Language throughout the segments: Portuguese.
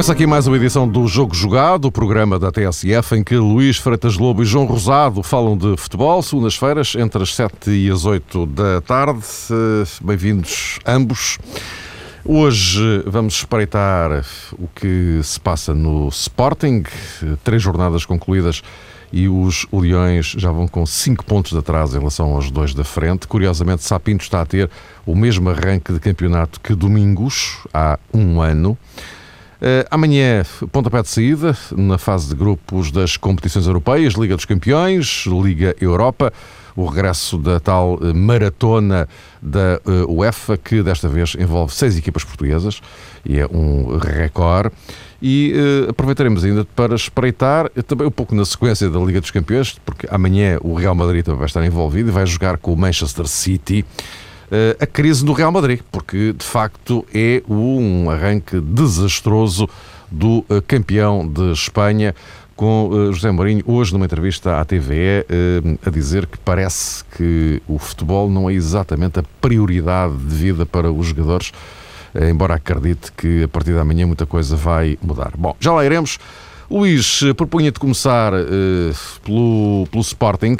Começa aqui mais uma edição do Jogo Jogado, o programa da TSF, em que Luís Freitas Lobo e João Rosado falam de futebol, segundas-feiras, entre as 7 e as 8 da tarde. Eh, bem-vindos ambos. Hoje vamos espreitar o que se passa no Sporting, três jornadas concluídas e os Leões já vão com 5 pontos de atraso em relação aos dois da frente. Curiosamente, Sapinto está a ter o mesmo arranque de campeonato que Domingos, há um ano. Uh, amanhã, pontapé de saída na fase de grupos das competições europeias, Liga dos Campeões, Liga Europa, o regresso da tal uh, maratona da uh, UEFA, que desta vez envolve seis equipas portuguesas e é um recorde. E aproveitaremos ainda para espreitar também um pouco na sequência da Liga dos Campeões, porque amanhã o Real Madrid também vai estar envolvido e vai jogar com o Manchester City. Eh, a crise do Real Madrid, porque de facto é um arranque desastroso do eh, campeão de Espanha com eh, José Mourinho, hoje numa entrevista à TVE, a dizer que parece que o futebol não é exatamente a prioridade de vida para os jogadores, embora acredite que a partir da manhã muita coisa vai mudar. Bom, já lá iremos. Luís, propunha-te começar pelo, pelo Sporting.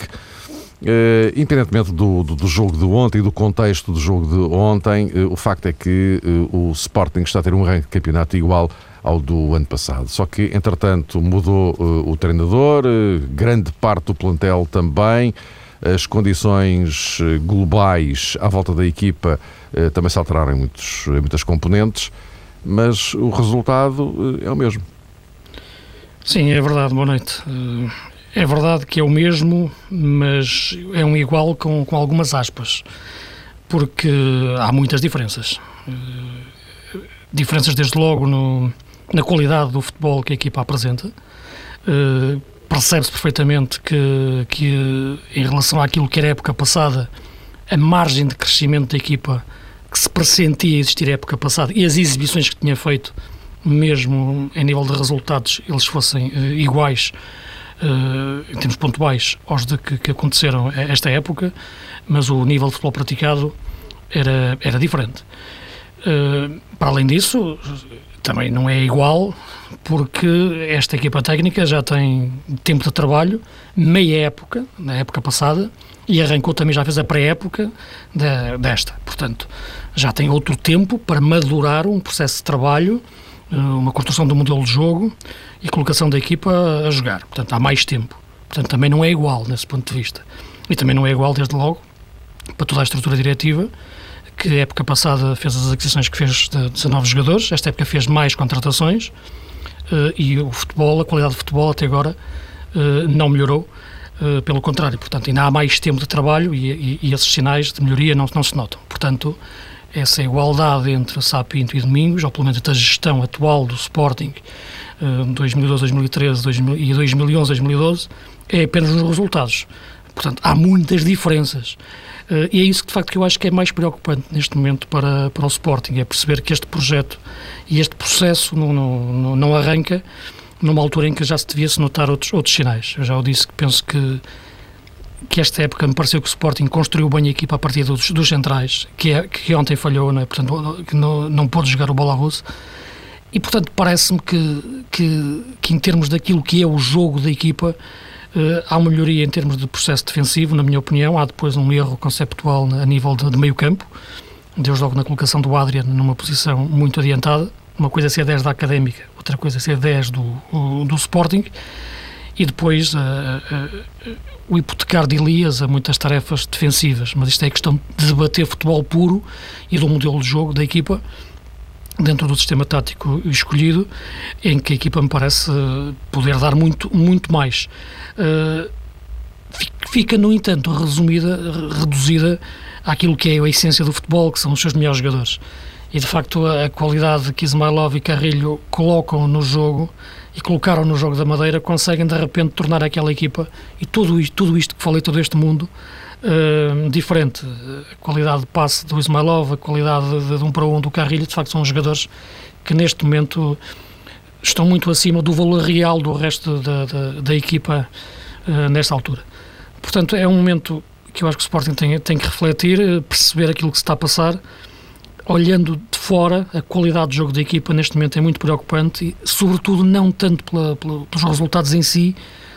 Uh, independentemente do, do, do, jogo de ontem e do contexto do jogo de ontem, uh, o facto é que uh, o Sporting está a ter um ranking de campeonato igual ao do ano passado. Só que, entretanto, mudou o treinador, grande parte do plantel também, as condições globais à volta da equipa também se alteraram em, muitos, em muitas componentes, mas o resultado é o mesmo. Sim, é verdade. Boa noite. É verdade que é o mesmo, mas é um igual com, com algumas aspas, porque há muitas diferenças. Uh, diferenças, desde logo, no, na qualidade do futebol que a equipa apresenta. Uh, Percebe-se perfeitamente que, que, em relação àquilo que era a época passada, a margem de crescimento da equipa que se pressentia existir a época passada e as exibições que tinha feito, mesmo em nível de resultados, eles fossem uh, iguais em termos pontuais, aos de que, que, aconteceram esta época, mas o nível de futebol praticado era, era diferente. Uh, para além disso, também não é igual, porque esta equipa técnica já tem tempo de trabalho, meia época, na época passada, e arrancou também, já fez a pré-época desta. Portanto, já tem outro tempo para madurar um processo de trabalho eh, uma construção do modelo de jogo e colocação da equipa a jogar. Portanto, há mais tempo. Portanto, também não é igual nesse ponto de vista. E também não é igual, desde logo, para toda a estrutura diretiva, que época passada fez as aquisições que fez de 19 jogadores, esta época fez mais contratações eh, e o futebol, a qualidade do futebol até agora eh, não melhorou, pelo contrário, portanto, ainda há mais tempo de trabalho e, e, e esses sinais de melhoria não, não se notam. Portanto, essa igualdade entre Sapinto e Domingos, ou pelo menos a gestão atual do Sporting, 2012, 2013 e 2011, 2012, é apenas nos resultados. Portanto, há muitas diferenças. Uh, e é isso que, de facto, que eu acho que é mais preocupante neste momento para, para o Sporting, é perceber que este projeto e este processo não, não, não arranca numa altura em que já se devia-se notar outros, outros sinais. Eu já o disse que penso que que esta época me pareceu que o Sporting construiu bem a equipa a partir dos, dos centrais, que, é, que ontem falhou, né? portanto, que não, não pôde jogar o bola russa. E, portanto, parece-me que, que, que, em termos daquilo que é o jogo da equipa, uh, há uma melhoria em termos de processo defensivo, na minha opinião. Há depois um erro conceptual a nível de, de meio campo. Deus logo na colocação do Adrian numa posição muito adiantada. Uma coisa é ser 10 da Académica, outra coisa é ser 10 do, do Sporting e depois uh, uh, o hipotecar de Elias a muitas tarefas defensivas. Mas isto é questão de debater futebol puro e do modelo de jogo da equipa dentro do sistema tático escolhido, em que a equipa me parece poder dar muito, muito mais. fica, no entanto, resumida, reduzida àquilo que é a essência do futebol, que são os seus melhores jogadores. E, de facto, a qualidade que Ismailov e Carrilho colocam no jogo e colocaram no jogo da Madeira, conseguem de repente tornar aquela equipa e tudo isto, tudo isto que falei, todo este mundo, uh, diferente. A qualidade de passe do Ismailov, a qualidade de, de um para um do Carrilho, de facto são jogadores que neste momento estão muito acima do valor real do resto da, da, da equipa uh, nesta altura. Portanto, é um momento que eu acho que o Sporting tem, tem que refletir, perceber aquilo que se está a passar, olhando de fora, a qualidade de jogo da equipa neste momento é muito preocupante, e, sobretudo não tanto pela, pela, pelos resultados em si,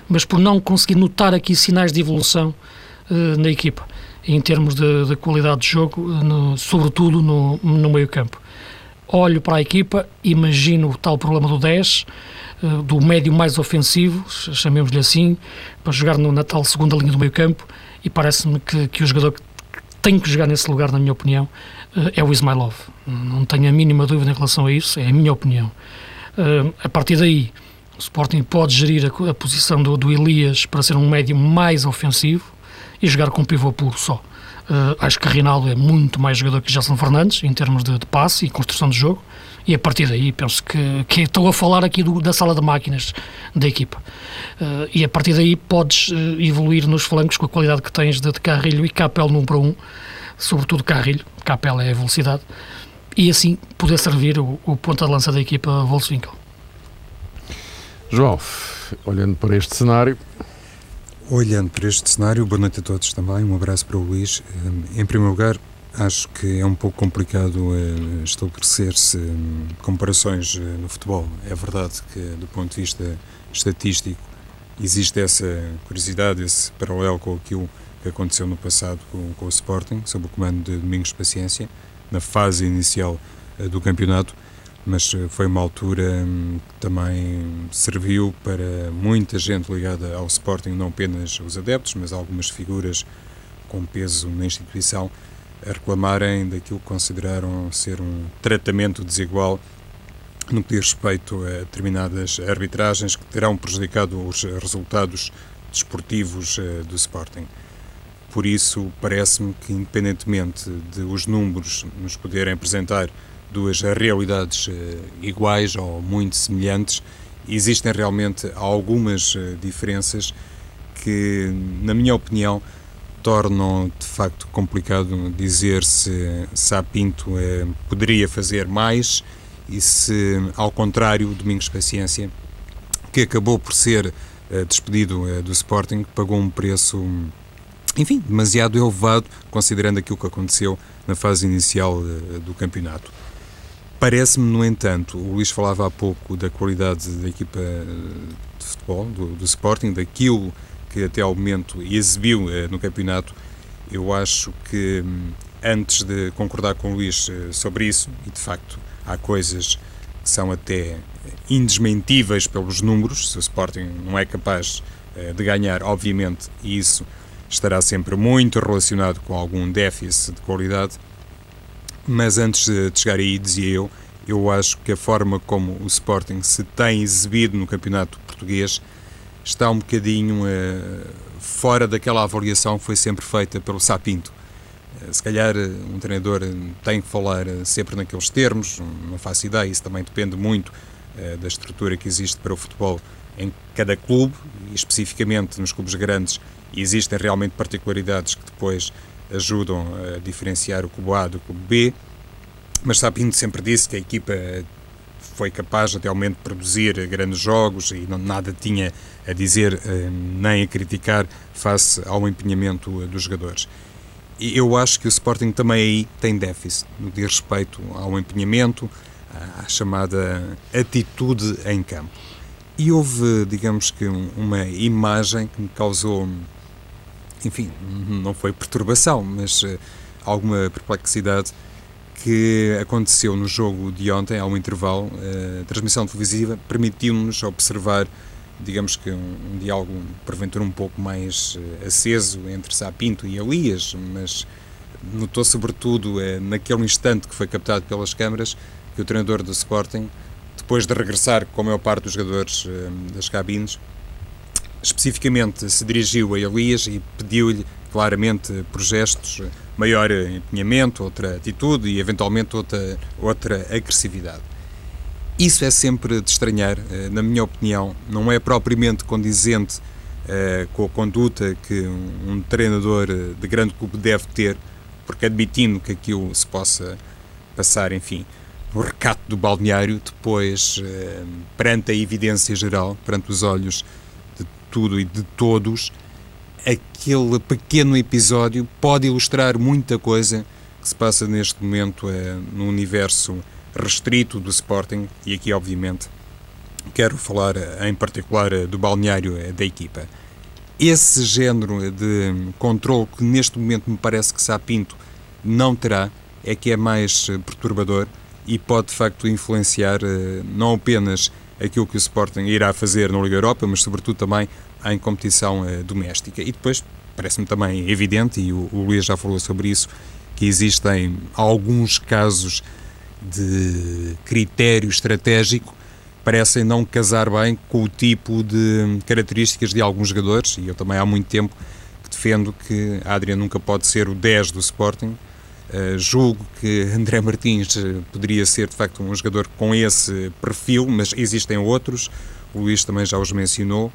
mas por não conseguir notar aqui sinais de evolução uh, na equipa, em termos de, de qualidade de jogo, no, sobretudo no, no meio-campo. Olho para a equipa, imagino o tal problema do 10, uh, eh, do médio mais ofensivo, chamemos-lhe assim, para jogar no, na tal segunda linha do meio-campo, e parece-me que, que o jogador que tem que jogar nesse lugar, na minha opinião, é o Ismailov. Não tenho a mínima dúvida em relação a isso, é a minha opinião. a partir daí, o Sporting pode gerir a, posição do, do, Elias para ser um médio mais ofensivo e jogar com pivô puro só. Uh, acho que Rinaldo é muito mais jogador que Gelson Fernandes em termos de, de, passe e construção de jogo e a partir daí penso que, que estou a falar aqui do, da sala de máquinas da equipa uh, e a partir daí podes uh, evoluir nos flancos com a qualidade que tens de, de Carrilho e Capel num para um sobretudo Carrilho, Capel é a velocidade e assim poder servir o, o ponta de lança da equipa Volkswinkel João, olhando para este cenário. Olhando para este cenário, boa noite a todos também, um abraço para o Luís. Hum, em primeiro lugar, acho que é um pouco complicado eh, estabelecer-se hum, comparações eh, no futebol. É verdade que, do ponto de vista estatístico, existe essa curiosidade, esse paralelo com aquilo que aconteceu no passado com, com o Sporting, sob o comando de Domingos Paciência, na fase inicial eh, do campeonato mas eh, foi uma altura hum, que também serviu para muita gente ligada ao Sporting, não apenas os adeptos, mas algumas figuras com peso na instituição, a reclamarem daquilo que consideraram ser um tratamento desigual no que diz respeito a determinadas arbitragens que terão prejudicado os resultados desportivos eh, do Sporting. Por isso, parece-me que, independentemente de os números nos poderem apresentar duas realidades eh, iguais ou muito semelhantes, existem realmente algumas eh, diferenças que, na minha opinião, tornam de facto complicado dizer se Sapinto eh, poderia fazer mais e se, ao contrário, Domingos Paciência, que acabou por ser despedido do Sporting, pagou um preço, enfim, demasiado elevado, considerando aquilo que aconteceu na fase inicial do campeonato. Parece-me, no entanto, o Luís falava há pouco da qualidade da equipa de futebol, do, do Sporting, daquilo que até ao momento exibiu eh, no campeonato. Eu acho que, hum, antes de concordar com o Luís eh, sobre isso, e de facto há coisas que são até indesmentíveis pelos números, se o Sporting não é capaz eh, de ganhar, obviamente, isso estará sempre muito relacionado com algum déficit de qualidade mas antes de chegar aí, dizia eu, eu acho que a forma como o Sporting se tem exibido no campeonato português está um bocadinho uh, fora daquela avaliação que foi sempre feita pelo Sapinto. Uh, se calhar uh, um treinador tem que falar sempre naqueles termos, não faço ideia, isso também depende muito da estrutura que existe para o futebol em cada clube, e especificamente nos clubes grandes existem realmente particularidades que depois ajudam a diferenciar o Clube A do Clube B, mas Sapinto sempre disse que a equipa foi capaz momento de produzir grandes jogos e não, nada tinha a dizer eh, nem a criticar face ao empenhamento dos jogadores. E eu acho que o Sporting também aí tem déficit no que diz respeito ao empenhamento, à chamada atitude em campo. E houve, digamos que, uma imagem que me causou enfim, não foi perturbação, mas uh, alguma perplexidade que aconteceu no jogo de ontem, ao intervalo. Uh, a transmissão televisiva permitiu-nos observar, digamos que, um, um diálogo, porventura, um pouco mais uh, aceso entre Sapinto e Elias, mas notou sobretudo naquele instante que foi captado pelas câmaras que o treinador do Sporting, depois de regressar com a maior parte dos jogadores das cabines, especificamente se dirigiu a Elias e pediu-lhe claramente por gestos maior empenhamento, outra atitude e eventualmente outra, outra agressividade. Isso é sempre de estranhar, eh, na minha opinião, não é propriamente condizente uh, com a conduta que um, um, treinador de grande clube deve ter, porque admitindo que aquilo se possa passar, enfim, no recato do balneário, depois, uh, perante a evidência geral, perante os olhos tudo e de todos, aquele pequeno episódio pode ilustrar muita coisa que se passa neste momento é no universo restrito do Sporting e aqui, obviamente, quero falar em particular do balneário da equipa. Esse género de controle que neste momento me parece que Sapinto não terá é que é mais perturbador e pode de facto influenciar não apenas aquilo que o Sporting irá fazer na Liga Europa, mas sobretudo também em competição doméstica. E depois parece-me também evidente, e o, o Luís já falou sobre isso, que existem alguns casos de critério estratégico parecem não casar bem com o tipo de características de alguns jogadores, e eu também há muito tempo que defendo que Adriano nunca pode ser o 10 do Sporting. Uh, julgo que André Martins eh, poderia ser de facto um jogador com esse perfil, mas existem outros, o Luís também já os mencionou,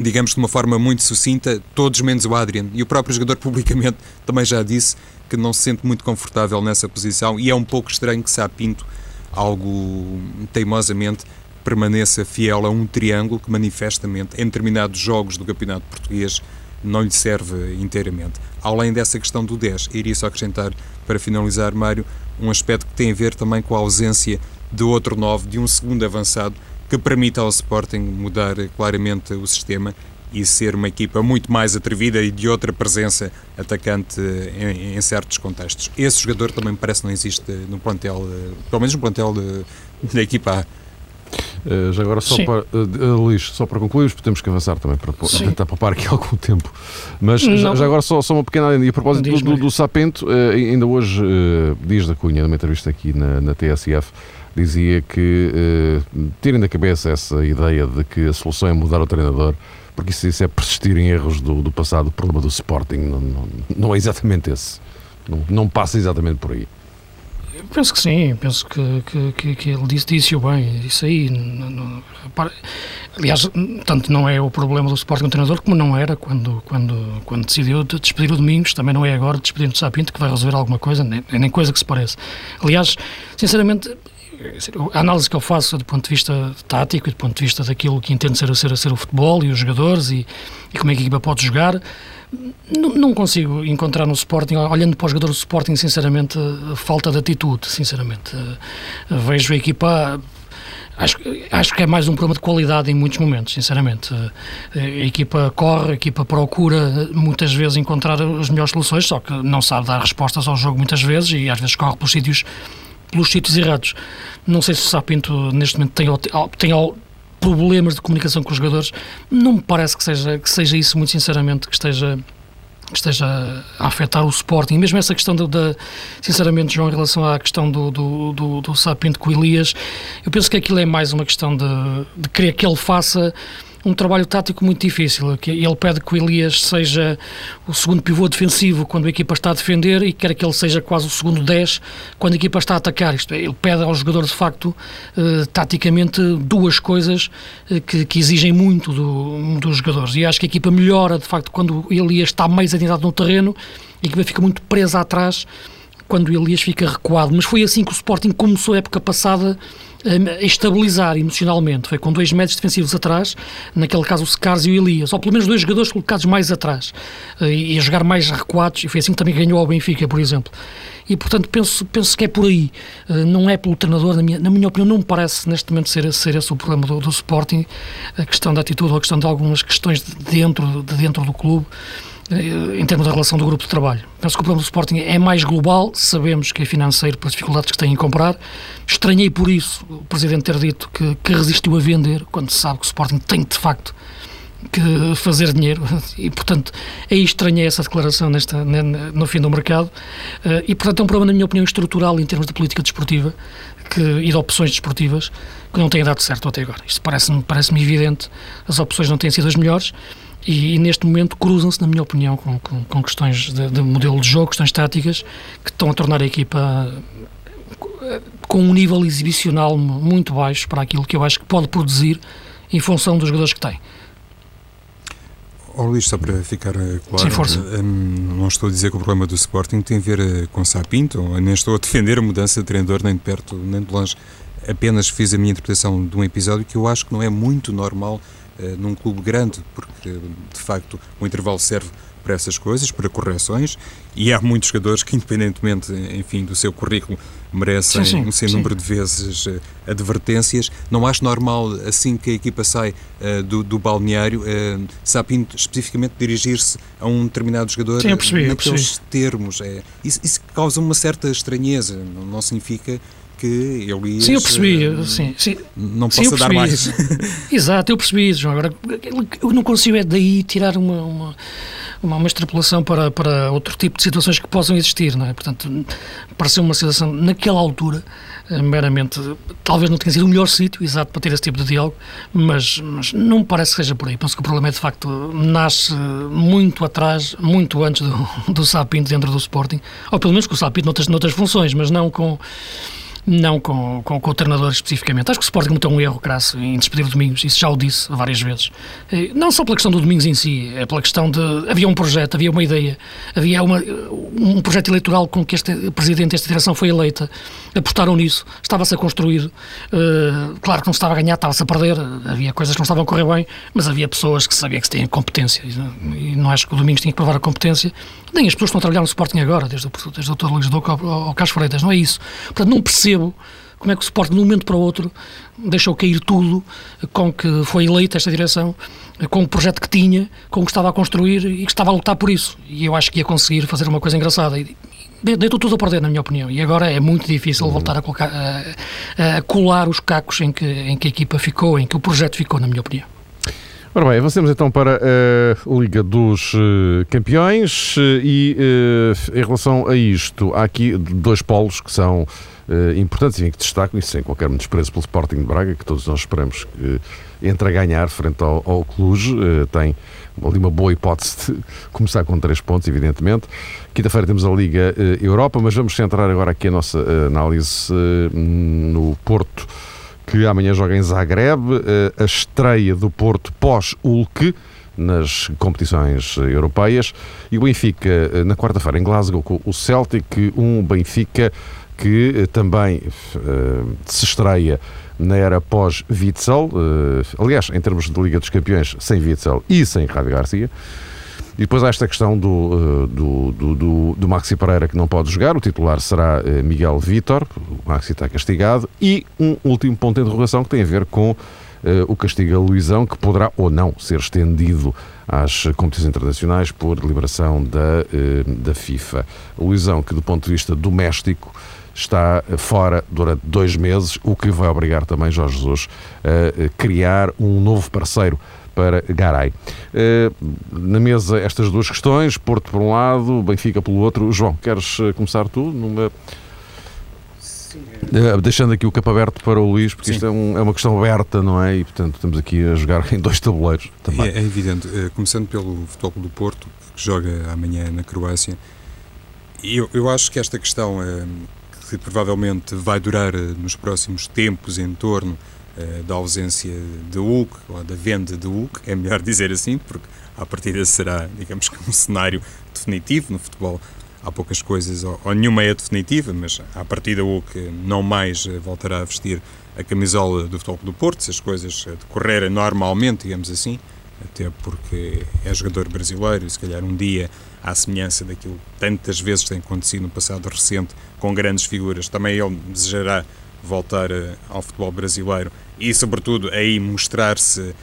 digamos de uma forma muito sucinta, todos menos o Adrian. E o próprio jogador publicamente também já disse que não se sente muito confortável nessa posição e é um pouco estranho que Sapinto, algo teimosamente, permaneça fiel a um triângulo que manifestamente, em determinados jogos do Campeonato Português, não lhe serve inteiramente. Além dessa questão do 10, iria só acrescentar, para finalizar, Mário, um aspecto que tem a ver também com a ausência de outro 9, de um segundo avançado, que permita ao Sporting mudar claramente o sistema e ser uma equipa muito mais atrevida e de outra presença atacante em, em certos contextos. Esse jogador também parece não existe no plantel, pelo menos no plantel da equipa A. Uh, já agora, só Sim. para, uh, Luís, só para concluir, temos que avançar também para Sim. tentar poupar aqui algum tempo. Mas já, já, agora, só, só uma pequena E a propósito do, do, do, Sapento, uh, ainda hoje, diz da Cunha, numa entrevista aqui na, na TSF, dizia que, tirem da cabeça essa ideia de que a solução é mudar o treinador, porque isso, isso é persistir em erros do, do passado, o problema do Sporting não, não, não é exatamente esse. Não, não, passa exatamente por aí. Eu penso que sim, penso que, que, que, que ele disse, disse o bem, isso aí. Não, aliás, tanto não é o problema do Sporting o treinador, como não era quando, quando, quando decidiu de despedir o Domingos, também não é agora despedir o Sapinto que vai resolver alguma coisa, nem, nem coisa que se pareça. Aliás, sinceramente, a análise que eu faço do ponto de vista tático e do ponto de vista daquilo que entendo ser, ser, ser o futebol e os jogadores e, e como é que a equipa pode jogar, não, consigo encontrar no Sporting, olhando para os jogadores do Sporting, sinceramente, falta de atitude, sinceramente. Vejo a equipa Acho, acho que é mais um problema de qualidade em muitos momentos, sinceramente. A equipa corre, a equipa procura muitas vezes encontrar as melhores soluções, só que não sabe dar respostas ao jogo muitas vezes e às vezes corre pelos sítios pelos sítios errados. Não sei se o Sapinto neste momento tem, tem problemas de comunicação com os jogadores. Não me parece que seja, que seja isso, muito sinceramente, que esteja que esteja a afetar o Sporting. Mesmo essa questão da, sinceramente, João, em relação à questão do, do, do, do Sapinto com Elias, eu penso que aquilo é mais uma questão de, de querer que ele faça um trabalho tático muito difícil. Ele pede que o Elias seja o segundo pivô defensivo quando a equipa está a defender e quer que ele seja quase o segundo 10 quando a equipa está a atacar. Isto é, ele pede ao jogador, de facto, eh, taticamente, duas coisas eh, que, que, exigem muito do, dos jogadores. E acho que a equipa melhora, de facto, quando o Elias está mais adiantado no terreno, a equipa fica muito presa atrás quando o Elias fica recuado. Mas foi assim que o Sporting começou a época passada estabilizar emocionalmente. Foi com dois médios defensivos atrás, naquele caso o Secars e o Elias, ou pelo menos dois jogadores colocados mais atrás eh, e a jogar mais recuados, e foi assim que também ganhou ao Benfica, por exemplo. E, portanto, penso, penso que é por aí. Eh, não é pelo treinador, na minha, na minha opinião, não me parece neste momento ser, ser esse o problema do, do Sporting, a questão da atitude ou a questão de algumas questões de dentro, de dentro do clube em termos da relação do grupo de trabalho. Penso que o problema do Sporting é mais global, sabemos que é financeiro pelas dificuldades que têm em comprar. Estranhei por isso o Presidente ter dito que, que resistiu a vender, quando se sabe que o Sporting tem de facto que fazer dinheiro e portanto aí estranhei essa declaração nesta, no fim do mercado eh, e portanto é um problema na minha opinião estrutural em termos de política desportiva que, e de opções desportivas que não têm dado certo até agora. Isto parece-me parece evidente, as opções não têm sido as melhores e, e neste momento cruzam-se, na minha opinião, com, com, com questões de, de, modelo de jogo, questões táticas, que estão a tornar a equipa eh, com um nível exibicional muito baixo para aquilo que eu acho que pode produzir em função dos jogadores que tem. Oh, Luís, só para ficar eh, claro, Sim, força. Um, não estou a dizer que o problema do Sporting tem a ver com Sapinto, nem estou a defender a mudança de treinador, nem de perto, nem de longe. Apenas fiz a minha interpretação de um episódio que eu acho que não é muito normal num clube grande, porque de facto o intervalo serve para essas coisas, para correções, e há muitos jogadores que, independentemente, enfim, do seu currículo, merecem sim, sim, um sem número de vezes uh, advertências. Não acho normal, assim que a equipa sai uh, do, do, balneário, uh, Sapinto especificamente dirigir-se a um determinado jogador sim, percebi, naqueles termos. É, isso, isso, causa uma certa estranheza, não, não significa que Elias... Sim, eu percebi, uh, sim, sim. Não possa dar mais. Exato, eu percebi isso, João. Agora, eu não consigo é daí tirar uma, uma, uma, uma extrapolação para, para outro tipo de situações que possam existir, não é? Portanto, pareceu uma situação, naquela altura, eh, meramente, talvez não tenha sido o melhor sítio, exato, para ter esse tipo de diálogo, mas, mas não me parece que seja por aí. Penso que o problema é, de facto, nasce muito atrás, muito antes do, do Sapinto dentro do Sporting, ou pelo menos com o Sapinto noutras, noutras funções, mas não com não com, com, com, o treinador especificamente. Acho que o Sporting cometeu um erro crasso em despedir o Domingos, isso já o disse várias vezes. Eh, não só pela questão do Domingos em si, é pela questão de. Havia um projeto, havia uma ideia, havia uma, um projeto eleitoral com que este presidente, esta direção foi eleita. Apostaram nisso, estava-se a construir. Uh, claro que não se estava a ganhar, estava-se a perder, havia coisas que não estavam a correr bem, mas havia pessoas que sabiam que se tinham competência. E não acho que o Domingos tinha que provar a competência, nem as pessoas que estão a trabalhar no Sporting agora, desde o, desde o Dr. Luís Duque ao, ao Carlos Freitas, não é isso. Portanto, não percebo percebo como é que o Sporting, de um momento para o outro, deixou cair tudo com que foi eleita esta direção, com o projeto que tinha, com o que estava a construir e que estava a lutar por isso. E eu acho que ia conseguir fazer uma coisa engraçada. E deitou tudo a perder, na minha opinião. E agora é muito difícil uhum. voltar a, colocar, a, a, colar os cacos em que, em que a equipa ficou, em que o projeto ficou, na minha opinião. Ora bem, avancemos então para a Liga dos uh, Campeões uh, e em relação a isto, há aqui dois polos que são importantes e que destacam, isso sem qualquer desprezo pelo Sporting de Braga, que todos nós esperamos que entre a ganhar frente ao, ao Cluj, tem ali uma boa hipótese de começar com três pontos, evidentemente. Quinta-feira temos a Liga Europa, mas vamos centrar agora aqui a nossa análise no Porto que amanhã joga em Zagreb, eh, a estreia do Porto pós-Ulk nas competições europeias e o Benfica eh, na quarta-feira em Glasgow com o Celtic, um Benfica que eh, também uh, se estreia na era pós-Witzel, uh, aliás, em termos de Liga dos Campeões, sem Witzel e sem Rádio Garcia. E depois há esta questão do, do, do, do, do Maxi Pereira que não pode jogar, o titular será Miguel Vitor, o Maxi está castigado, e um último ponto de interrogação que tem a ver com uh, o castigo a Luizão, que poderá ou não ser estendido às competições internacionais por deliberação da, uh, da FIFA. Luizão, que do ponto de vista doméstico, está fora durante dois meses, o que vai obrigar também Jorge Jesus a criar um novo parceiro para Garay. Uh, na mesa, estas duas questões, Porto por um lado, Benfica pelo outro. João, queres eh, começar tu? Numa... Sim. Uh, deixando aqui o campo aberto para o Luís, porque Sim. isto é, um, é, uma questão aberta, não é? E portanto estamos aqui a jogar em dois tabuleiros também. É, é evidente. Uh, começando pelo Futebol do Porto, que joga amanhã na Croácia, eu, eu acho que esta questão, que provavelmente vai durar nos próximos tempos em torno eh, da ausência de Hulk, ou da venda de Hulk, é melhor dizer assim, porque a partida será, digamos que, um cenário definitivo no futebol. Há poucas coisas, ou, nenhuma é definitiva, mas a partida Hulk não mais eh, voltará a vestir a camisola do Futebol do Porto, se as coisas eh, decorrerem normalmente, digamos assim, até porque é jogador brasileiro e se calhar um dia, à semelhança daquilo que tantas vezes tem acontecido no passado recente, com grandes figuras, também ele desejará voltar ao futebol brasileiro e, sobretudo, aí mostrar-se uh,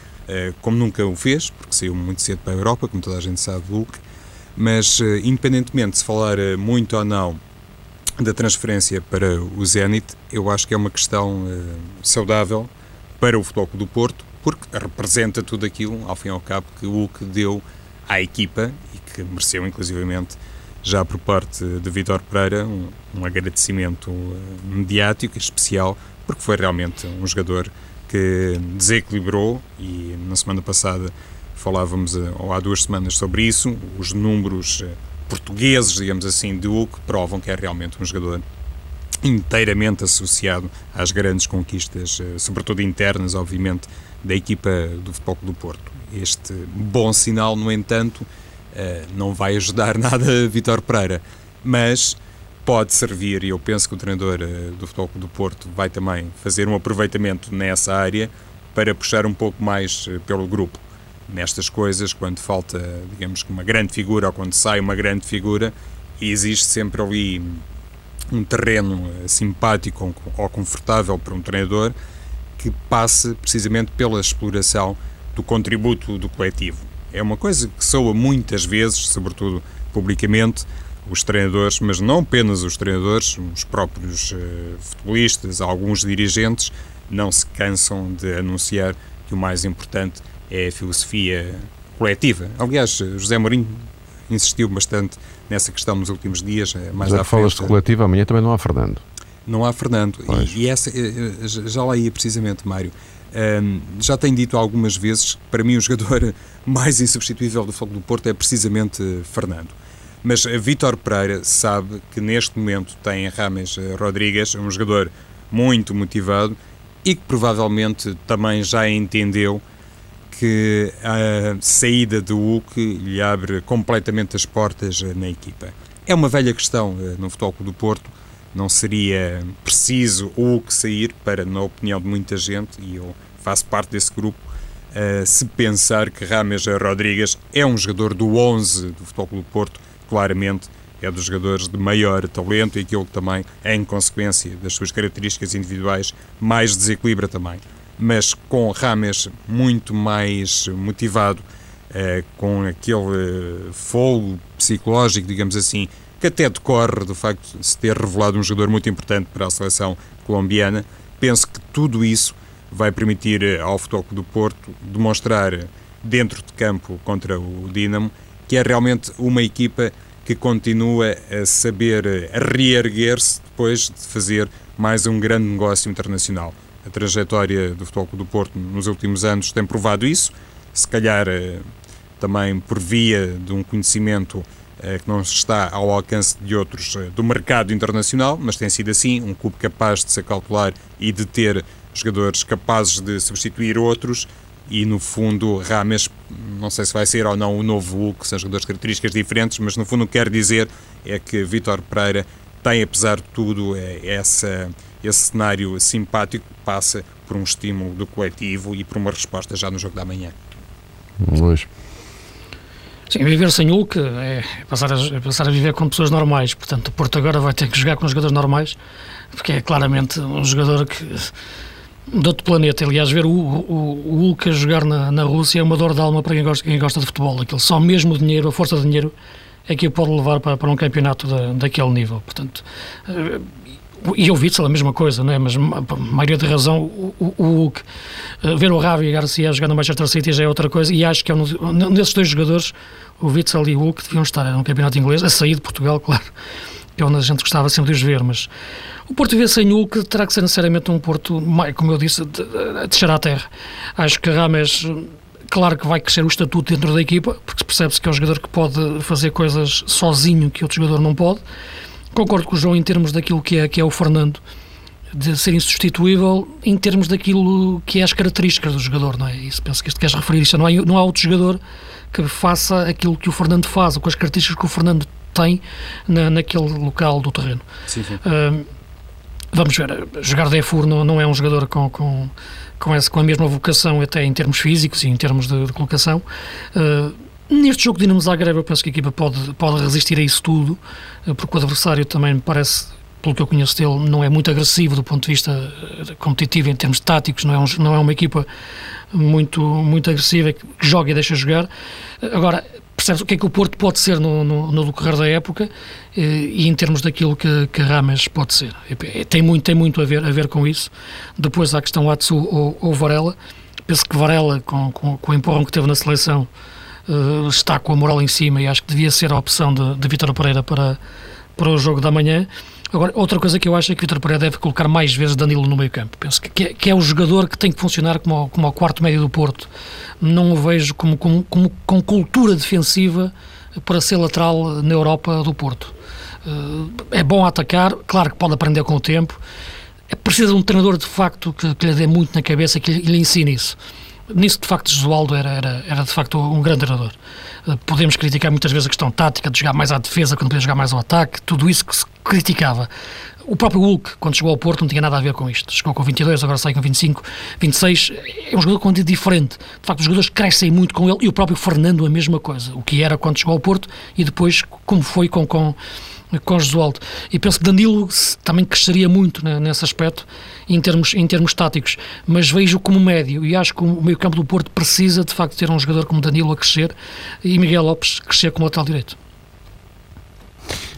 como nunca o fez, porque saiu muito cedo para a Europa, como toda a gente sabe, Hulk. Mas, uh, independentemente de se falar muito ou não da transferência para o Zenit, eu acho que é uma questão saudável para o Futebol do Porto, porque representa tudo aquilo, ao fim e ao cabo, que o Hulk deu à equipa e que mereceu, inclusivamente, já por parte de Vitor Pereira, um, um agradecimento mediático especial, porque foi realmente um jogador que desequilibrou e na semana passada falávamos, eh, ou há duas semanas, sobre isso. Os números eh, portugueses, digamos assim, de Hulk provam que é realmente um jogador inteiramente associado às grandes conquistas, sobretudo internas, obviamente, da equipa do Futebol do Porto. Este bom sinal, no entanto, não vai ajudar nada Vitor Pereira, mas pode servir, e eu penso que o treinador eh, do Futebol do Porto vai também fazer um aproveitamento nessa área para puxar um pouco mais eh, pelo grupo. nestas coisas, quando falta, digamos que uma grande figura ou quando sai uma grande figura, existe sempre ali um terreno eh, simpático ou confortável para um treinador que passe precisamente pela exploração do contributo do coletivo. É uma coisa que soa muitas vezes, sobretudo publicamente, os treinadores, mas não apenas os treinadores, os próprios uh, futebolistas, alguns dirigentes, não se cansam de anunciar que o mais importante é a filosofia coletiva. Aliás, José Mourinho insistiu bastante nessa questão nos últimos dias. Eh, mais já falas de coletiva, amanhã também não há Fernando. Não há Fernando. E, e, essa, eh, já lá ia precisamente, Mário. Um, já tenho dito algumas vezes que para mim o jogador mais insubstituível do Fogo do Porto é precisamente Fernando. Mas Vítor Pereira sabe que neste momento tem Rames Rodrigues, um jogador muito motivado e que provavelmente também já entendeu que a saída do Hulk lhe abre completamente as portas na equipa. É uma velha questão eh, no Futebol do Porto, não seria preciso o Hulk sair para, na opinião de muita gente, e eu faço parte desse grupo, uh, se pensar que Rames Rodrigues é um jogador do 11 do Futebol Clube Porto, claramente é dos jogadores de maior talento e aquilo que também, em consequência das suas características individuais, mais desequilibra também. Mas com Rames muito mais motivado, eh, com aquele fogo psicológico, digamos assim, que até decorre do facto de se ter revelado um jogador muito importante para a seleção colombiana, penso que tudo isso vai permitir eh, ao Futebol do Porto demonstrar dentro de campo contra o Dinamo que é realmente uma equipa que continua a saber eh, reerguer-se depois de fazer mais um grande negócio internacional. A trajetória do Futebol do Porto nos últimos anos tem provado isso, se calhar eh, também por via de um conhecimento que não está ao alcance de outros do mercado internacional, mas tem sido assim, um clube capaz de ser calcular e de ter jogadores capazes de substituir outros e no fundo Rames, não sei se vai ser ou não o novo Hulk, são jogadores de características diferentes, mas no fundo o que quer dizer é que Vítor Pereira tem, apesar de tudo, é, essa, esse cenário simpático passa por um estímulo do coletivo e por uma resposta já no jogo da manhã. Luís. Sim, viver sem Hulk é passar a, passar a viver com pessoas normais. Portanto, o Porto agora vai ter que jogar com jogadores normais, porque é claramente um jogador que de outro planeta. Aliás, ver o, o, o Hulk a jogar na, na Rússia é uma dor de alma para quem gosta, quem gosta de futebol. Aquilo, só mesmo o dinheiro, a força de dinheiro, é que o pode levar para, para um campeonato da, daquele nível. Portanto, e o Witzel a mesma coisa, não é? mas a maioria de razão, o, o, o uh, ver o Ravi Garcia jogar no Manchester City já é outra coisa, e acho que é um, desses dois jogadores, o Witzel e o Hulk, deviam estar no campeonato inglês, a sair de Portugal, claro, que é onde a gente gostava sempre de os ver, mas o Porto V sem Hulk terá que ser necessariamente um Porto, como eu disse, de, de descer à terra. Acho que Rames, claro que vai crescer o estatuto dentro da equipa, porque percebe-se que é um jogador que pode fazer coisas sozinho que outro jogador não pode. Concordo com o João em termos daquilo que é, que é o Fernando, de ser insubstituível em termos daquilo que é as características do jogador, não é? Isso penso que isto queres referir, isto não, há, não há outro jogador que faça aquilo que o Fernando faz, ou com as características que o Fernando tem na, naquele local do terreno. Sim, sim. Uh, vamos ver, jogar Defur não, não é um jogador com, com, com, essa, com a mesma vocação, até em termos físicos e em termos de, de colocação. Uh, neste jogo de Dinamo Zagreb, eu penso que a equipa pode, pode resistir a isso tudo, uh, porque o adversário também me parece, pelo que eu conheço dele, não é muito agressivo do ponto de vista competitivo em termos táticos, não é, um, não é uma equipa muito, muito agressiva que joga e deixa jogar. Agora, percebes o que é que o Porto pode ser no, no, no decorrer da época eh, e em termos daquilo que, que Rames pode ser. Tem muito, tem muito a, ver, a ver com isso. Depois há a questão Atsu ou, ou Varela. Penso que Varela, com, com, com, o empurrão que teve na seleção, uh, está com a moral em cima e acho que devia ser a opção de, de Vitor Pereira para, para o jogo da manhã. Agora, outra coisa que eu acho é que Vitor Pereira deve colocar mais vezes Danilo no meio campo. Penso que, que, é, que é o jogador que tem que funcionar como, como o quarto médio do Porto. Não o vejo como, como, como com cultura defensiva para ser lateral na Europa do Porto. Eh, é bom atacar, claro que pode aprender com o tempo. É preciso de um treinador de facto que, que lhe dê muito na cabeça, que lhe, lhe ensine isso. Nisso, de facto, Josualdo era, era, era de facto um grande treinador. Eh, podemos criticar muitas vezes a questão tática, de jogar mais à defesa quando podia jogar mais ao ataque, tudo isso que se criticava. O próprio Hulk, quando chegou ao Porto, não tinha nada a ver com isto. Chegou com 22, agora sai com 25, 26. É um jogador com um diferente. De facto, os jogadores crescem muito com ele e o próprio Fernando a mesma coisa. O que era quando chegou ao Porto e depois como foi com, com, com Josualdo. E penso que Danilo também cresceria muito né, nesse aspecto, em termos, em termos táticos, mas vejo como médio e acho que o meio campo do Porto precisa de facto ter um jogador como Danilo a crescer e Miguel Lopes crescer como lateral direito.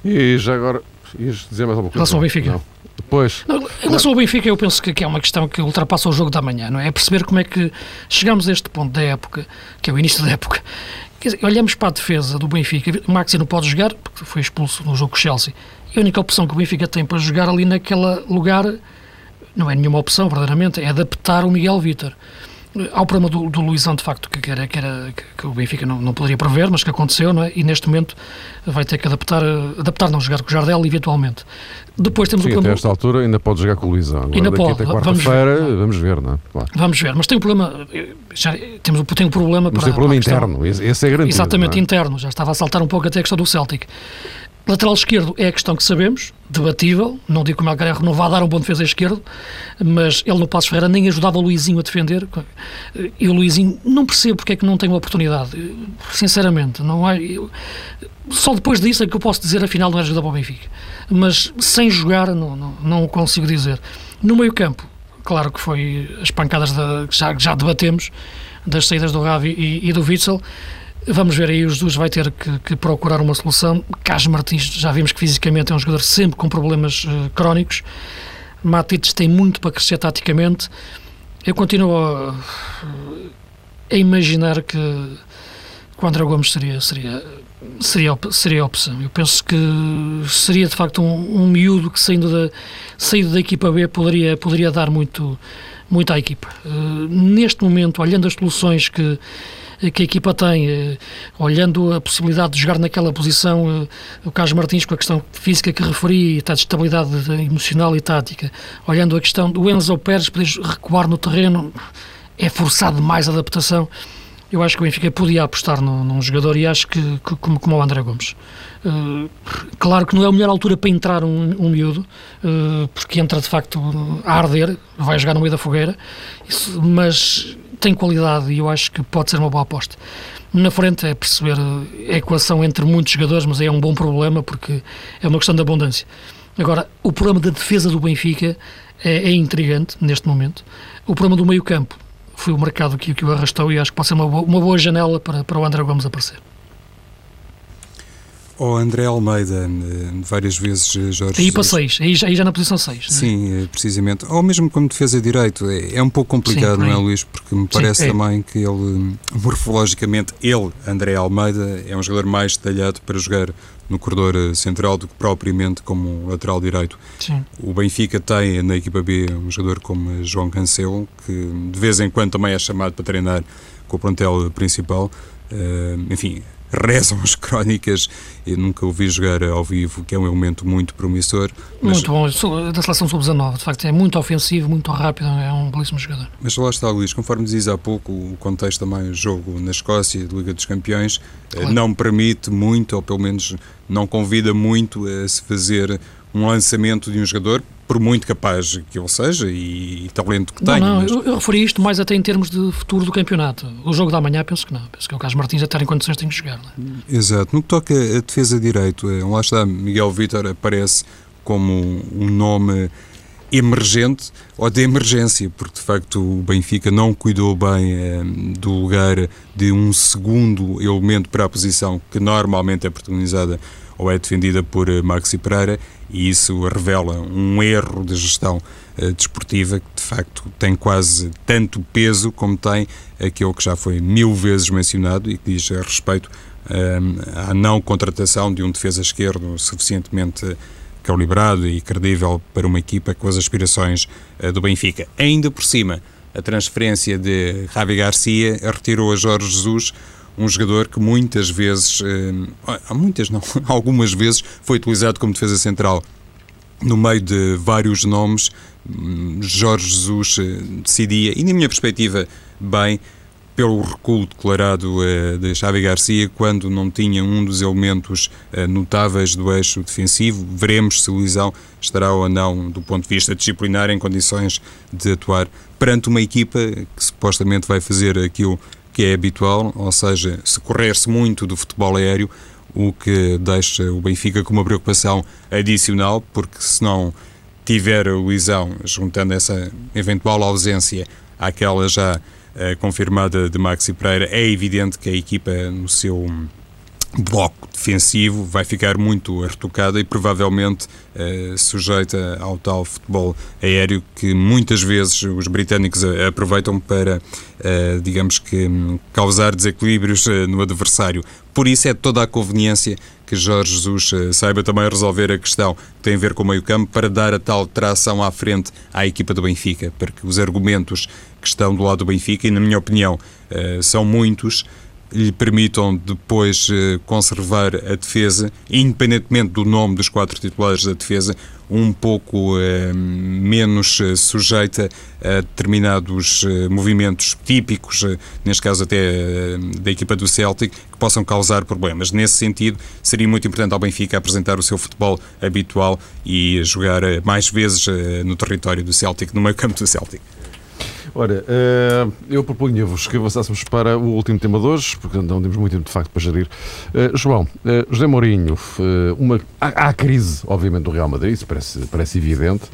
E já agora, ias dizer mais alguma coisa? Em relação ao Benfica? Não. Depois. Não, em relação ao Benfica, eu penso que, que é uma questão que ultrapassa o jogo da manhã, não é? É perceber como é que chegamos a este ponto da época, que é o início da época, Dizer, olhamos para a defesa do Benfica, Maxi não pode jogar, porque foi expulso no jogo com o Chelsea, e a única opção que o Benfica tem para jogar ali naquele lugar não é nenhuma opção, verdadeiramente, é adaptar o Miguel Vítor. Há o problema do, do Luizão, de facto, que, era, que, era, que o Benfica não, não poderia prever, mas que aconteceu, não é? E neste momento vai ter que adaptar, adaptar não, jogar com o Jardel, eventualmente. Depois temos Sim, o problema... até esta altura ainda pode jogar com o Luizão. Agora, ainda pode, até vamos quarta-feira, ver. vamos ver, não é? Claro. Vamos ver, mas tem um problema, já, temos, tem um problema Mas para, tem problema para a questão- interno, esse é garantido. Exatamente, é? interno. Já estava a saltar um pouco até a questão do Celtic. Lateral esquerdo é a questão que sabemos, debatível. Não digo que o Melgar não vá dar um bom defesa esquerdo, mas ele no Passos Ferreira nem ajudava o Luizinho a defender. E o Luizinho, não percebo porque é que não tem uma oportunidade. Sinceramente, não é. eu- só depois disso é que eu posso dizer afinal não é ajuda para o Benfica. Mas sem jogar, não, não, não o consigo dizer. No meio-campo, claro que foi as pancadas da- que já, já debatemos, das saídas do Ravi e, e do Witzel. Vamos ver aí, os dois vai ter que, que procurar uma solução. Carlos Martins, já vimos que fisicamente é um jogador sempre com problemas eh, crónicos. Matites tem muito para crescer taticamente. Eu continuo a, a imaginar que, que o André Gomes seria, seria, seria, seria a opção. Eu penso que seria de facto um, um miúdo que saindo da, saindo da equipa B poderia, poderia dar muito, muito à equipa. Eh, neste momento, olhando as soluções que, que a equipa tem, eh, olhando a possibilidade de jogar naquela posição, eh, o Carlos Martins com a questão física que referi, está de estabilidade emocional e tática, olhando a questão do Enzo Pérez poder recuar no terreno, é forçado demais a adaptação. Eu acho que o Benfica podia apostar num, num jogador e acho que, que como, como o André Gomes. Eh, claro que não é a melhor altura para entrar um, um miúdo, eh, porque entra de facto a arder, vai jogar no meio da fogueira, isso- mas tem qualidade e eu acho que pode ser uma boa aposta. Na frente é perceber a equação entre muitos jogadores, mas aí é um bom problema porque é uma questão de abundância. Agora, o problema da defesa do Benfica é, é intrigante neste momento. O problema do meio-campo foi o mercado que, que o arrastou e acho que pode ser uma boa, uma boa janela para, para o André Gomes aparecer. Ou André Almeida, eh, várias vezes eh, Jorge Aí para Jesus. 6, aí já, aí já na posição 6. Sim, eh, precisamente. Ou mesmo como defesa direito. É, é um pouco complicado, Sim, não é. Luís? Porque me parece é. também que ele, morfologicamente, ele, André Almeida, é um jogador mais detalhado para jogar no corredor central do que propriamente como lateral direito. Sim. O Benfica tem na equipa B um jogador como João Cancelo, que de vez em quando também é chamado para treinar com o plantel principal. Enfim, rezam as crónicas. Eu nunca o vi jogar ao vivo, que é um elemento muito promissor. Mas, Muito bom. Da seleção sub-19, de facto, é muito ofensivo, muito rápido, é um belíssimo jogador. mas lá está, Luís, conforme dizes há pouco, o contexto também, o jogo na Escócia, de Liga dos Campeões, eh, Claro. não permite muito, ou pelo menos não convida muito a se fazer um lançamento de um jogador, por muito capaz que ele seja e, e talento que Não, tenha. não, mas- eu, eu referi isto mais até em termos de futuro do campeonato. O jogo da manhã, penso que não. Penso que o Carlos Martins até em condições tem que. Não é? Exato. No que toca a defesa direito, eh, lá está, Miguel Vítor aparece como um nome emergente ou de emergência, porque de facto o Benfica não cuidou bem eh, do lugar de um segundo elemento para a posição que normalmente é protagonizada ou é defendida por eh, Maxi Pereira e isso revela um erro de gestão eh, desportiva que de facto tem quase tanto peso como tem aquele que já foi mil vezes mencionado e que diz a respeito eh, à não contratação de um defesa esquerdo suficientemente calibrado e credível para uma equipa com as aspirações eh, do Benfica. Ainda por cima, a transferência de Javi Garcia retirou a Jorge Jesus um jogador que muitas vezes, eh, há muitas não, algumas vezes foi utilizado como defesa central. No meio de vários nomes, hum, Jorge Jesus eh, decidia, e na minha perspectiva, bem, pelo recuo declarado uh, de Xavi Garcia quando não tinha um dos elementos uh, notáveis do eixo defensivo. Veremos se o Luizão estará ou não, do ponto de vista disciplinar, em condições de atuar perante uma equipa que supostamente vai fazer aquilo que é habitual, ou seja, se correr-se muito do futebol aéreo, o que deixa o Benfica com uma preocupação adicional, porque se não tiver o Luizão, juntando essa eventual ausência àquela já uh, confirmada de Maxi Pereira, é evidente que a equipa no seu bloco defensivo vai ficar muito retocada e provavelmente uh, sujeita ao tal futebol aéreo que muitas vezes os britânicos aproveitam para, uh, digamos que, causar desequilíbrios no adversário. Por isso é toda a conveniência que Jorge Jesus saiba também resolver a questão que tem a ver com o meio-campo para dar a tal tração à frente à equipa do Benfica, porque os argumentos que estão do lado do Benfica, e na minha opinião são muitos, lhe permitam depois eh, conservar a defesa, independentemente do nome dos quatro titulares da defesa, um pouco eh, menos eh, sujeita a determinados eh, movimentos típicos, eh, neste caso até da equipa do Celtic, que possam causar problemas. Nesse sentido, seria muito importante ao Benfica apresentar o seu futebol habitual e jogar mais vezes no território do Celtic, no meio campo do Celtic. Ora, uh, eu propunha-vos que avançássemos para o último tema de hoje, porque não temos muito tempo de facto para gerir. Uh, João, uh, José Mourinho, uma, há, há, crise, obviamente, do Real Madrid, isso parece, parece evidente.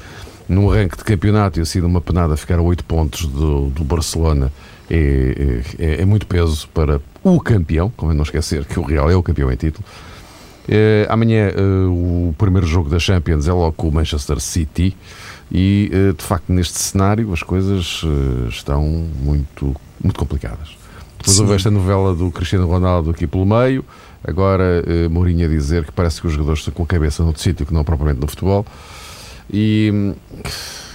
Num arranque de campeonato e assim uma penada ficar a 8 pontos do, do Barcelona é, é, é, muito peso para o campeão, como é não esquecer que o Real é o campeão em título. amanhã o primeiro jogo da Champions é logo com o Manchester City. E, eh, de facto, neste cenário as coisas eh, estão muito, muito complicadas. Depois houve esta novela do Cristiano Ronaldo aqui pelo meio, agora eh, Mourinho a dizer que parece que os jogadores estão com a cabeça no sítio que não propriamente no futebol. E hum,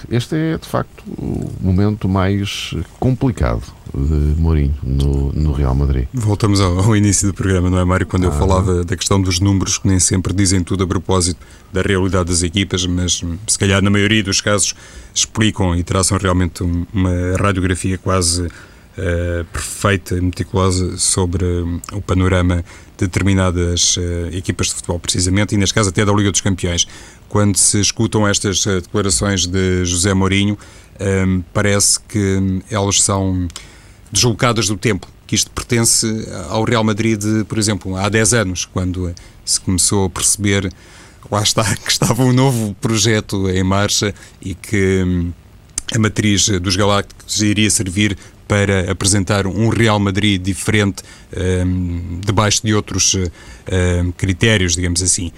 este é, de facto, o momento mais complicado de Mourinho no, no Real Madrid. Voltamos ao, ao, início do programa, não é, Mário? Quando ah, eu falava da questão dos números, que nem sempre dizem tudo a propósito da realidade das equipas, mas se calhar na maioria dos casos explicam e traçam realmente uma radiografia quase uh, perfeita e meticulosa sobre o panorama de determinadas uh, equipas de futebol, precisamente, e neste caso até da Liga dos Campeões. Quando se escutam estas uh, declarações de José Mourinho, parece que elas são deslocadas do tempo, que isto pertence ao Real Madrid, por exemplo, há 10 anos, quando se começou a perceber, lá está, que estava um novo projeto em marcha e que hum, a matriz dos Galácticos iria servir para apresentar um Real Madrid diferente, um, debaixo de outros um, critérios, digamos assim.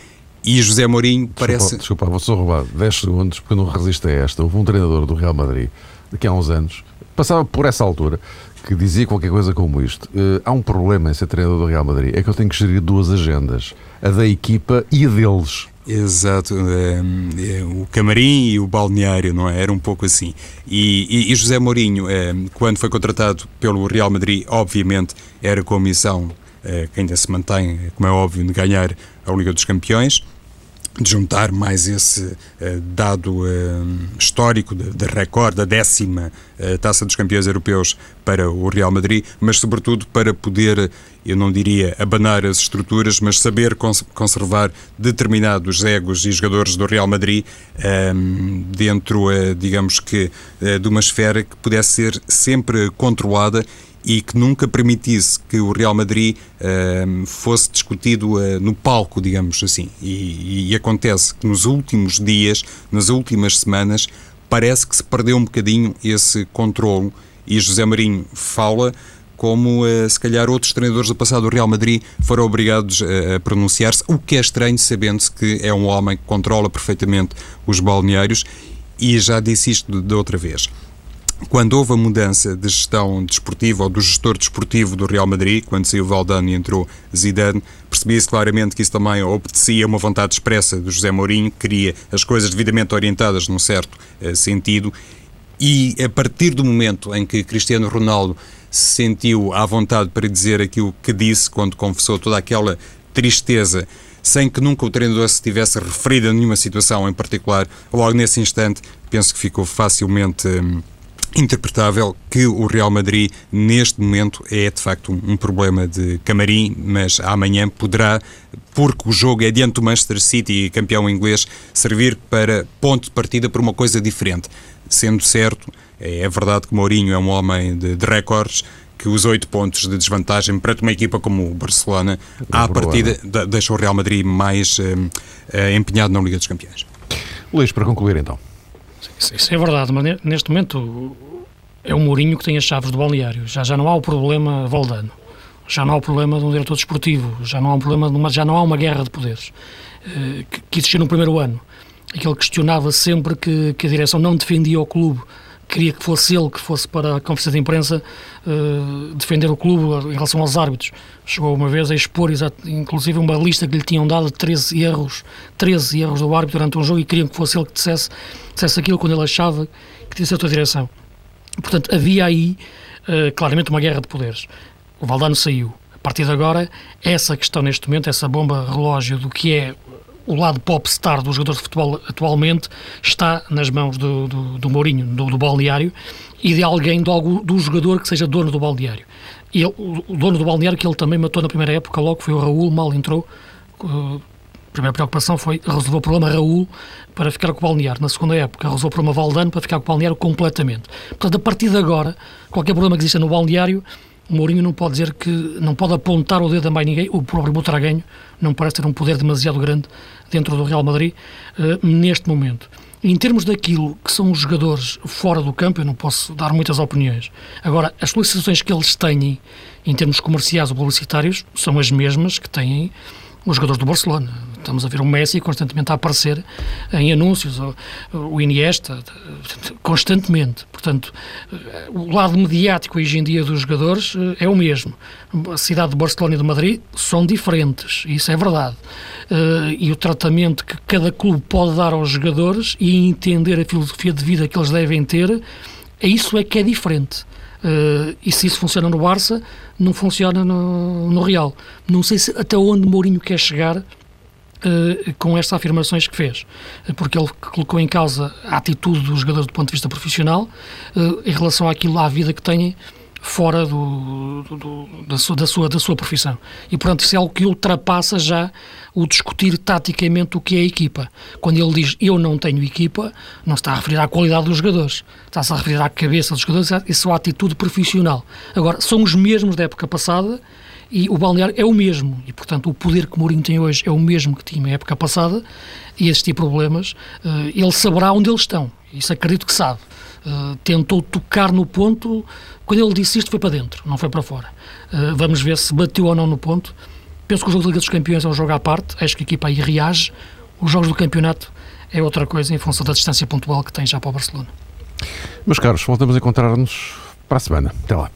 E José Mourinho parece. Desculpa, desculpa vou só roubar 10 segundos porque eu não resisto a esta. Houve um treinador do Real Madrid, daqui a uns anos, passava por essa altura, que dizia qualquer coisa como isto. Uh, há um problema em ser treinador do Real Madrid, é que eu tenho que gerir duas agendas, a da equipa e a deles. Exato, é, é, o camarim e o balneário, não é? Era um pouco assim. E, e, e José Mourinho, é, quando foi contratado pelo Real Madrid, obviamente era com a missão, é, que ainda se mantém, como é óbvio, de ganhar a Liga dos Campeões de juntar mais esse uh, dado uh, histórico de, de recorde, da décima uh, Taça dos Campeões Europeus para o Real Madrid, mas sobretudo para poder, eu não diria abanar as estruturas, mas saber cons conservar determinados egos e jogadores do Real Madrid dentro, digamos que, de uma esfera que pudesse ser sempre controlada e que nunca permitisse que o Real Madrid uh, fosse discutido uh, no palco, digamos assim. E, e, acontece que nos últimos dias, nas últimas semanas, parece que se perdeu um bocadinho esse controle e José Marinho fala como uh, se calhar outros treinadores do passado do Real Madrid foram obrigados a pronunciar-se, o que é estranho sabendo-se que é um homem que controla perfeitamente os balneários. E já disse isto de, de outra vez quando houve a mudança de gestão desportiva ou do gestor desportivo do Real Madrid, quando saiu Valdano e entrou Zidane, percebia-se claramente que isso também obedecia a uma vontade expressa do José Mourinho, que queria as coisas devidamente orientadas num certo uh, sentido, e a partir do momento em que Cristiano Ronaldo se sentiu à vontade para dizer aquilo que disse, quando confessou toda aquela tristeza sem que nunca o treinador se tivesse referido a nenhuma situação em particular, logo nesse instante, penso que ficou facilmente hum, interpretável que o Real Madrid neste momento é de facto um, problema de camarim, mas amanhã poderá, porque o jogo é diante do Manchester City, campeão inglês, servir para ponto de partida para uma coisa diferente. Sendo certo, é verdade que Mourinho é um homem de, de recordes, que os oito pontos de desvantagem para uma equipa como o Barcelona, é à partida, deixa o Real Madrid mais eh, empenhado na Liga dos Campeões. Luís, para concluir então. Isso é verdade, mas neste momento é o Mourinho que tem as chaves do balneário. Já, já não há o problema Valdano, já não há o problema de um diretor desportivo, já não há um problema de uma, já não há uma guerra de poderes eh, que, que existia no primeiro ano. Aquele questionava sempre que, que a direção não defendia o clube queria que fosse ele que fosse para a conferência de imprensa uh, defender o clube em relação aos árbitros. Chegou uma vez a expor, inclusive, uma lista que lhe tinham dado de 13 erros, 13 erros do árbitro durante um jogo e queriam que fosse ele que dissesse, dissesse aquilo quando ele achava que tinha certa direção. Portanto, havia aí uh, claramente uma guerra de poderes. O Valdano saiu. A partir de agora, essa questão neste momento, essa bomba relógio do que é o lado popstar dos jogadores de futebol atualmente está nas mãos do, do, do Mourinho, do, do, balneário, e de alguém, do, do jogador que seja dono do balneário. Ele, o, dono do balneário que ele também matou na primeira época, logo foi o Raul, mal entrou. Uh, a primeira preocupação foi resolver o problema Raul para ficar com o balneário. Na segunda época, resolveu o problema Valdano para ficar com o balneário completamente. Portanto, a partir de agora, qualquer problema que exista no balneário, Mourinho não pode dizer que não pode apontar o dedo a mais ninguém. O próprio Butraguenho não parece ter um poder demasiado grande dentro do Real Madrid uh, neste momento. Em termos daquilo que são os jogadores fora do campo, eu não posso dar muitas opiniões. Agora, as solicitações que eles têm em termos comerciais ou publicitários são as mesmas que têm os jogadores do Barcelona. Estamos a ver o Messi constantemente a aparecer em anúncios, o, Iniesta, constantemente. Portanto, o lado mediático hoje em dia dos jogadores eh, é o mesmo. A cidade de Barcelona e de Madrid são diferentes, isso é verdade. Eh, e o tratamento que cada clube pode dar aos jogadores e entender a filosofia de vida que eles devem ter, é isso é que é diferente. Uh, e se isso funciona no Barça, não funciona no, no Real. Não sei se, até onde Mourinho quer chegar Uh, com estas afirmações que fez, porque ele colocou em causa a atitude dos jogadores do ponto de vista profissional uh, em relação àquilo, à vida que têm fora do, do, da, sua, da, sua, da sua profissão. E, portanto, isso é algo que ultrapassa já o discutir taticamente o que é a equipa. Quando ele diz eu não tenho equipa, não está a referir à qualidade dos jogadores, está-se a referir à cabeça dos jogadores e à sua atitude profissional. Agora, são os mesmos da época passada e o balneário é o mesmo, e portanto o poder que Mourinho tem hoje é o mesmo que tinha na época passada, e existir problemas, uh, ele saberá onde eles estão, isso acredito que sabe. Uh, tentou tocar no ponto, quando ele disse isto foi para dentro, não foi para fora. Uh, vamos ver se bateu ou não no ponto. Penso que o jogo da Liga dos Campeões é um jogo à parte, acho que a equipa aí reage. Os jogos do campeonato é outra coisa em função da distância pontual que tem já para o Barcelona. Meus caros, voltamos a encontrar-nos para a semana. Até lá.